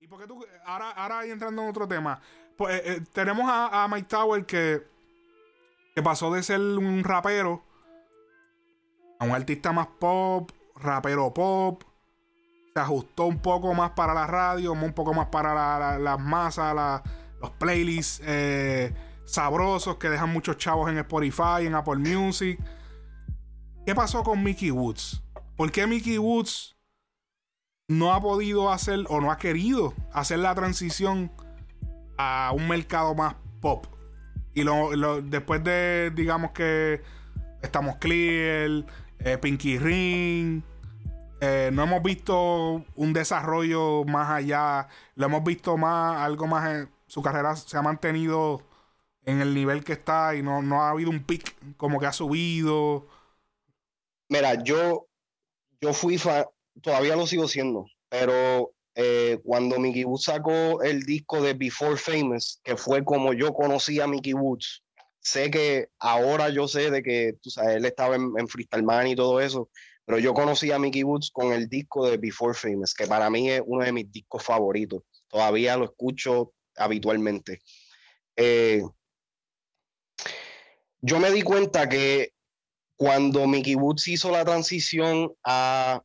¿Y por qué tú, ahora, ahora entrando en otro tema, pues, eh, eh, tenemos a, Mike Tower que, que pasó de ser un rapero a un artista más pop, rapero pop, se ajustó un poco más para la radio, un poco más para las masas, los playlists eh, sabrosos que dejan muchos chavos en Spotify, en Apple Music. ¿Qué pasó con Mickey Woods? ¿Por qué Mickey Woods no ha podido hacer o no ha querido hacer la transición a un mercado más pop? Y lo, después de, digamos que estamos clear, eh, Pinky Ring, eh, no hemos visto un desarrollo más allá, lo hemos visto más, algo más, su carrera se ha mantenido en el nivel que está y no, no ha habido un pic como que ha subido. Mira, yo, yo fui fan, todavía lo sigo siendo, pero eh, cuando Mickey Woods sacó el disco de Before Famous, que fue como yo conocí a Mickey Woods, sé que ahora yo sé de que tú sabes, él estaba en, en Freestyle Man y todo eso, pero yo conocí a Mickey Woods con el disco de Before Famous, que para mí es uno de mis discos favoritos. Todavía lo escucho habitualmente. Eh, yo me di cuenta que cuando Mickey Woods hizo la transición a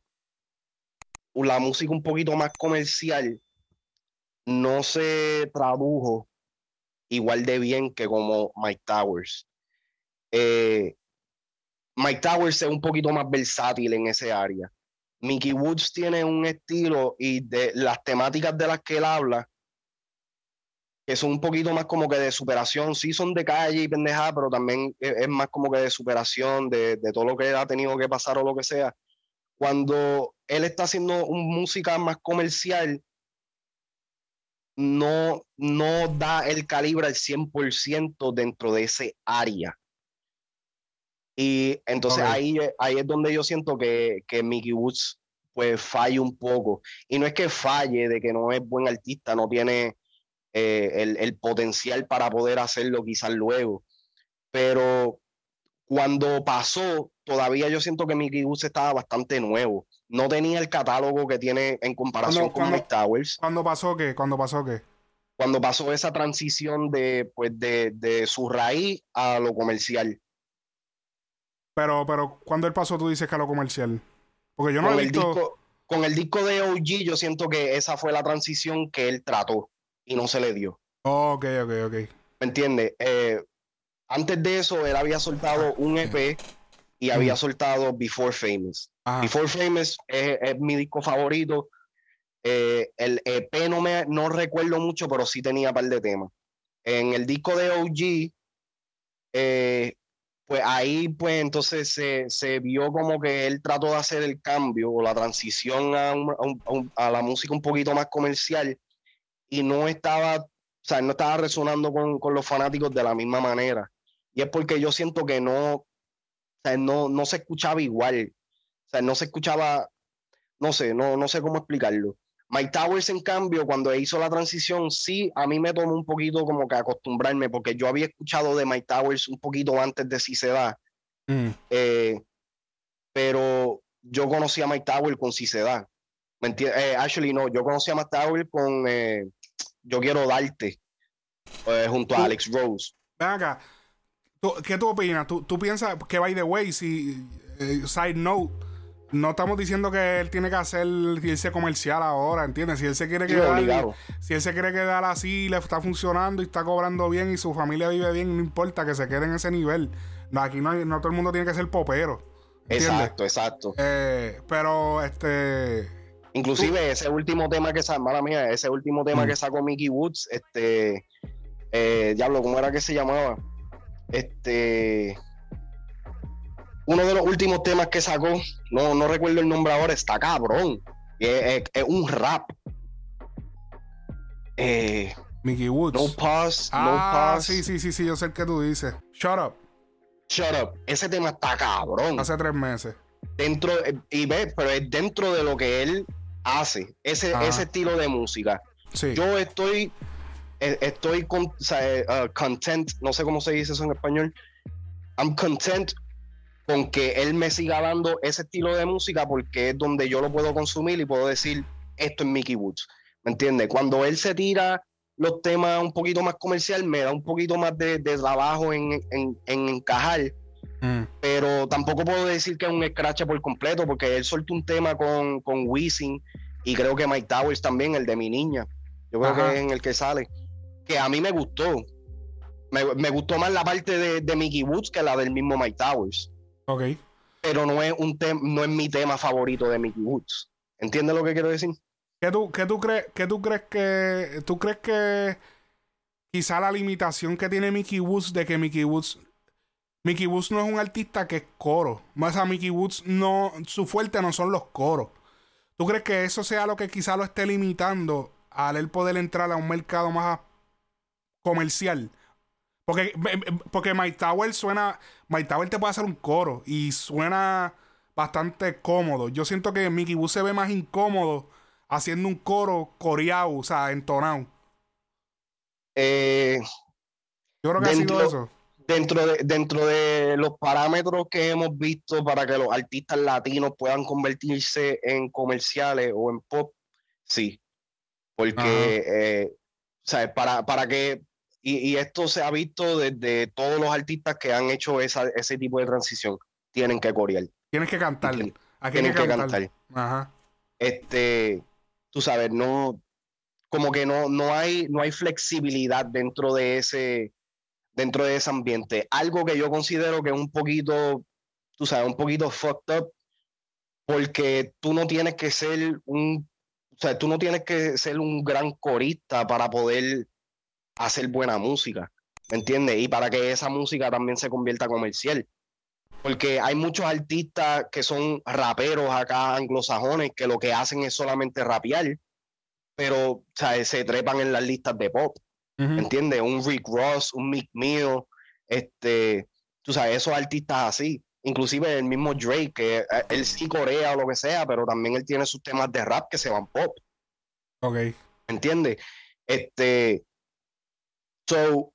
la música un poquito más comercial, no se tradujo igual de bien que como Mike Towers. Eh, Mike Towers es un poquito más versátil en ese área. Mickey Woods tiene un estilo y de las temáticas de las que él habla, que son un poquito más como que de superación, sí son de calle y pendejada, pero también es, más como que de superación, de, todo lo que ha tenido que pasar o lo que sea. Cuando él está haciendo música más comercial, no, no da el calibre al 100% dentro de ese área. Y entonces ahí, ahí es donde yo siento que, que Mickey Woods pues falla un poco. Y no es que falle de que no es buen artista, no tiene eh, el, el, potencial para poder hacerlo quizás luego. Pero cuando pasó, todavía yo siento que Mickey Woods estaba bastante nuevo. No tenía el catálogo que tiene en comparación con Mike Towers. ¿Cuándo pasó qué? ¿Cuándo pasó qué? Cuando pasó esa transición de, pues, de, de su raíz a lo comercial. Pero, pero, ¿cuándo él pasó tú dices que a lo comercial? Porque yo no con he visto... El disco, con el disco de OG yo siento que esa fue la transición que él trató y no se le dio. ok, ok, ok. ¿Me entiendes? Eh, antes de eso, él había soltado un EP y había soltado Before Famous. Before Famous es, mi disco favorito. Eh, el EP no, me, no recuerdo mucho, pero sí tenía un par de temas. En el disco de OG, eh, pues ahí pues entonces se, vio como que él trató de hacer el cambio o la transición a, la música un poquito más comercial y no estaba, o sea, no estaba resonando con, los fanáticos de la misma manera. Y es porque yo siento que no, o sea, no, no se escuchaba igual, o sea, no se escuchaba, no sé, no, no sé cómo explicarlo. Mike Towers, en cambio, cuando hizo la transición, sí, a mí me tomó un poquito como que acostumbrarme, porque yo había escuchado de Mike Towers un poquito antes de da. Mm. Eh, pero yo conocí a Mike Towers con da. ¿Me entiendes? Eh, actually, no, yo conocí a Mike Towers con eh, Yo quiero darte, junto a Alex Rose. Ven ¿qué tú opinas? ¿Tú, ¿Tú, piensas que, by the way, si, side note, no estamos diciendo que él tiene que hacer irse comercial ahora, ¿entiendes? Si él se quiere quedar, si él se quiere quedar así, le está funcionando y está cobrando bien y su familia vive bien, no importa que se quede en ese nivel. Aquí no, no todo el mundo tiene que ser popero. Exacto, exacto. Eh, pero este. Inclusive ese último tema que sacó, mala mía, ese último tema mm. que sacó Mickey Woods, este, eh, diablo, ¿cómo era que se llamaba? Este, uno de los últimos temas que sacó, no, no recuerdo el nombre ahora, está cabrón. Es, un rap. Eh, Mickey Woods. No pause, no ah, pause. Sí, sí, sí, sí, yo sé el que tú dices. Shut up. Shut up. Ese tema está cabrón. Hace tres meses. Dentro, y ve, pero es dentro de lo que él hace, ese, ese estilo de música. Sí. Yo estoy, estoy con, eh, uh, content, no sé cómo se dice eso en español. I'm content con que él me siga dando ese estilo de música porque es donde yo lo puedo consumir y puedo decir, esto es Mickey Woods. ¿me entiendes? Cuando él se tira los temas un poquito más comercial, me da un poquito más de, trabajo en, encajar. Mm. Pero tampoco puedo decir que es un scratch por completo, porque él soltó un tema con, con Wisin y creo que Mike Towers también, el de mi niña. Yo creo que es en el que sale. Que a mí me gustó. Me, gustó más la parte de, de, Mickey Woods que la del mismo Mike Towers. Ok. Pero no es, un no es mi tema favorito de Mickey Woods. ¿Entiendes lo que quiero decir? ¿Qué tú, tú, crees, qué tú crees que. ¿Tú crees que quizá la limitación que tiene Mickey Woods de que Mickey Woods. Mickey Woods no es un artista que es coro. Más a Mickey Woods no. Su fuerte no son los coros. ¿Tú crees que eso sea lo que quizá lo esté limitando al él poder entrar a un mercado más comercial? Porque, porque Mike Tower suena. Mike Tower te puede hacer un coro y suena bastante cómodo. Yo siento que Mickey Woods se ve más incómodo haciendo un coro coreado, o sea, entonado. Eh, Yo creo que ha sido eso. Dentro de, dentro de los parámetros que hemos visto para que los artistas latinos puedan convertirse en comerciales o en pop, sí. Porque, eh, Para, para que, y, esto se ha visto desde todos los artistas que han hecho esa, ese tipo de transición, tienen que corear. Tienes que cantar. Tienen, tienen que, cantar. Ajá. Este, tú sabes, no, como que no, no, hay, no hay flexibilidad dentro de ese, dentro de ese ambiente. Algo que yo considero que es un poquito, tú sabes, un poquito fucked up, porque tú no tienes que ser un, o sea, tú no tienes que ser un gran corista para poder hacer buena música, ¿me entiendes? Y para que esa música también se convierta comercial. Porque hay muchos artistas que son raperos acá anglosajones que lo que hacen es solamente rapear, pero se trepan en las listas de pop. ¿Entiendes? Un Rick Ross, un Mick Mill, este, tú sabes, esos artistas así. Inclusive el mismo Drake, que eh, él sí corea o lo que sea, pero también él tiene sus temas de rap que se van pop. Ok. ¿Entiendes? Este. So,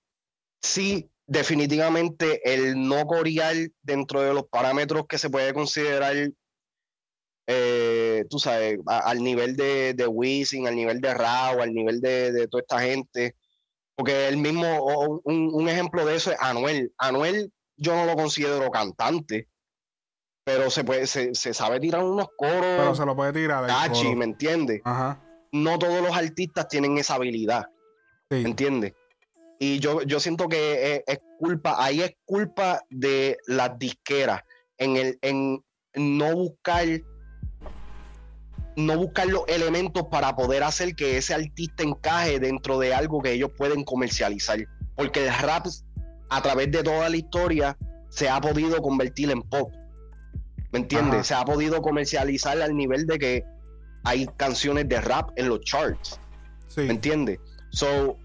sí, definitivamente el no corear dentro de los parámetros que se puede considerar, eh, tú sabes, al nivel de, de Wisin, al nivel de Rao, al nivel de, toda esta gente. Porque el mismo, un, ejemplo de eso es Anuel. Anuel yo no lo considero cantante, pero se puede, se, sabe tirar unos coros. Pero se lo puede tirar. Cachi, ¿me entiendes? No todos los artistas tienen esa habilidad. ¿Me entiendes? Y yo, yo siento que es, culpa, ahí es culpa de las disqueras en, el, en no buscar no buscar los elementos para poder hacer que ese artista encaje dentro de algo que ellos pueden comercializar. Porque el rap, a través de toda la historia, se ha podido convertir en pop. ¿Me entiendes? Se ha podido comercializar al nivel de que hay canciones de rap en los charts. ¿Me entiendes? So,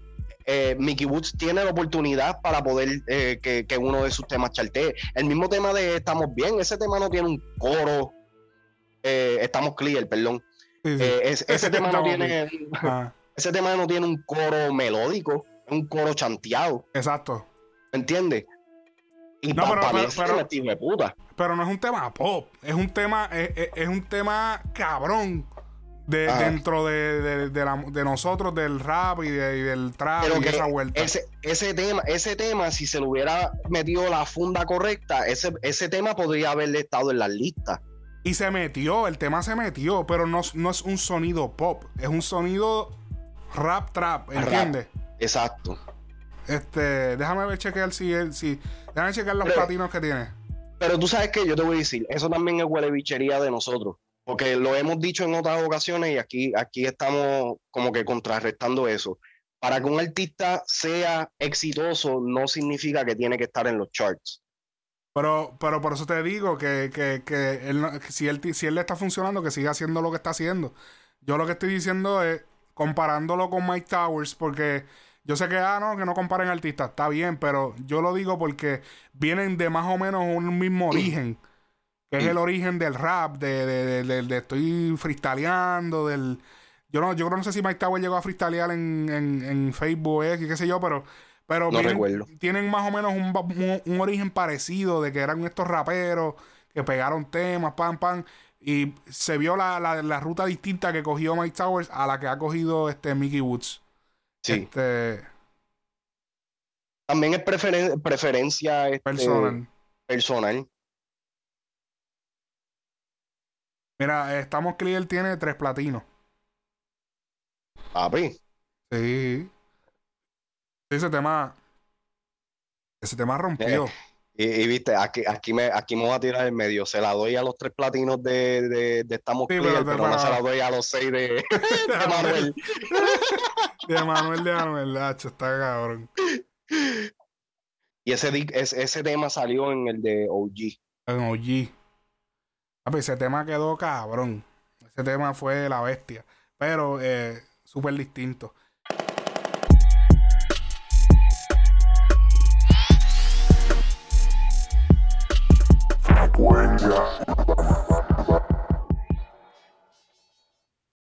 eh, Mickey Woods tiene la oportunidad para poder eh, que, uno de sus temas chartee. El mismo tema de Estamos Bien, ese tema no tiene un coro. Eh, estamos clear, perdón. ese, tema no tiene. Ah. Ese tema no tiene un coro melódico, un coro chanteado. Exacto. ¿Me entiendes? Y no, pero, pero, no es un tema pop, es un tema, es un tema cabrón de, dentro de, de, nosotros, del rap y, del trap y esa vuelta. Ese, ese, tema, ese tema, si se le hubiera metido la funda correcta, ese, ese tema podría haberle estado en las listas. Y se metió, el tema se metió, pero no, no es un sonido pop, es un sonido rap trap, ¿entiendes? Exacto. Este, déjame ver chequear si, si déjame chequear los platinos que tiene. Pero tú sabes que yo te voy a decir, eso también es huele bichería de nosotros porque lo hemos dicho en otras ocasiones y aquí, aquí estamos como que contrarrestando eso. Para que un artista sea exitoso no significa que tiene que estar en los charts. Pero, pero por eso te digo que, que, que él, si, él, si él le está funcionando, que siga haciendo lo que está haciendo. Yo lo que estoy diciendo es comparándolo con Mike Towers, porque yo sé que, ah, no, que no comparen artistas, está bien, pero yo lo digo porque vienen de más o menos un mismo origen que es el origen del rap, de, de, de, de estoy freestyleando, del... Yo no, yo no sé si Mike Tower llegó a freestylear en, en, en Facebook, eh, qué sé yo, pero... Pero tienen más o menos un, un, origen parecido de que eran estos raperos que pegaron temas, pam, pam. Y se vio la, la, ruta distinta que cogió Mike Towers a la que ha cogido este Mickey Woods. Sí. Este, También es preferencia este, personal. personal. Mira, estamos clear tiene tres platinos. Papi. Sí. Ese tema. Ese tema rompió. Eh, y, viste, aquí, aquí, me, aquí me voy a tirar en medio. Se la doy a los tres platinos de, de, de Estamos Clear, pero, no se la doy a los seis de, de Manuel. de Manuel de Manuel, Hacho, está cabrón. Y ese, ese, tema salió en el de OG. En OG. Ese tema quedó cabrón. Ese tema fue la bestia. Pero eh, súper distinto.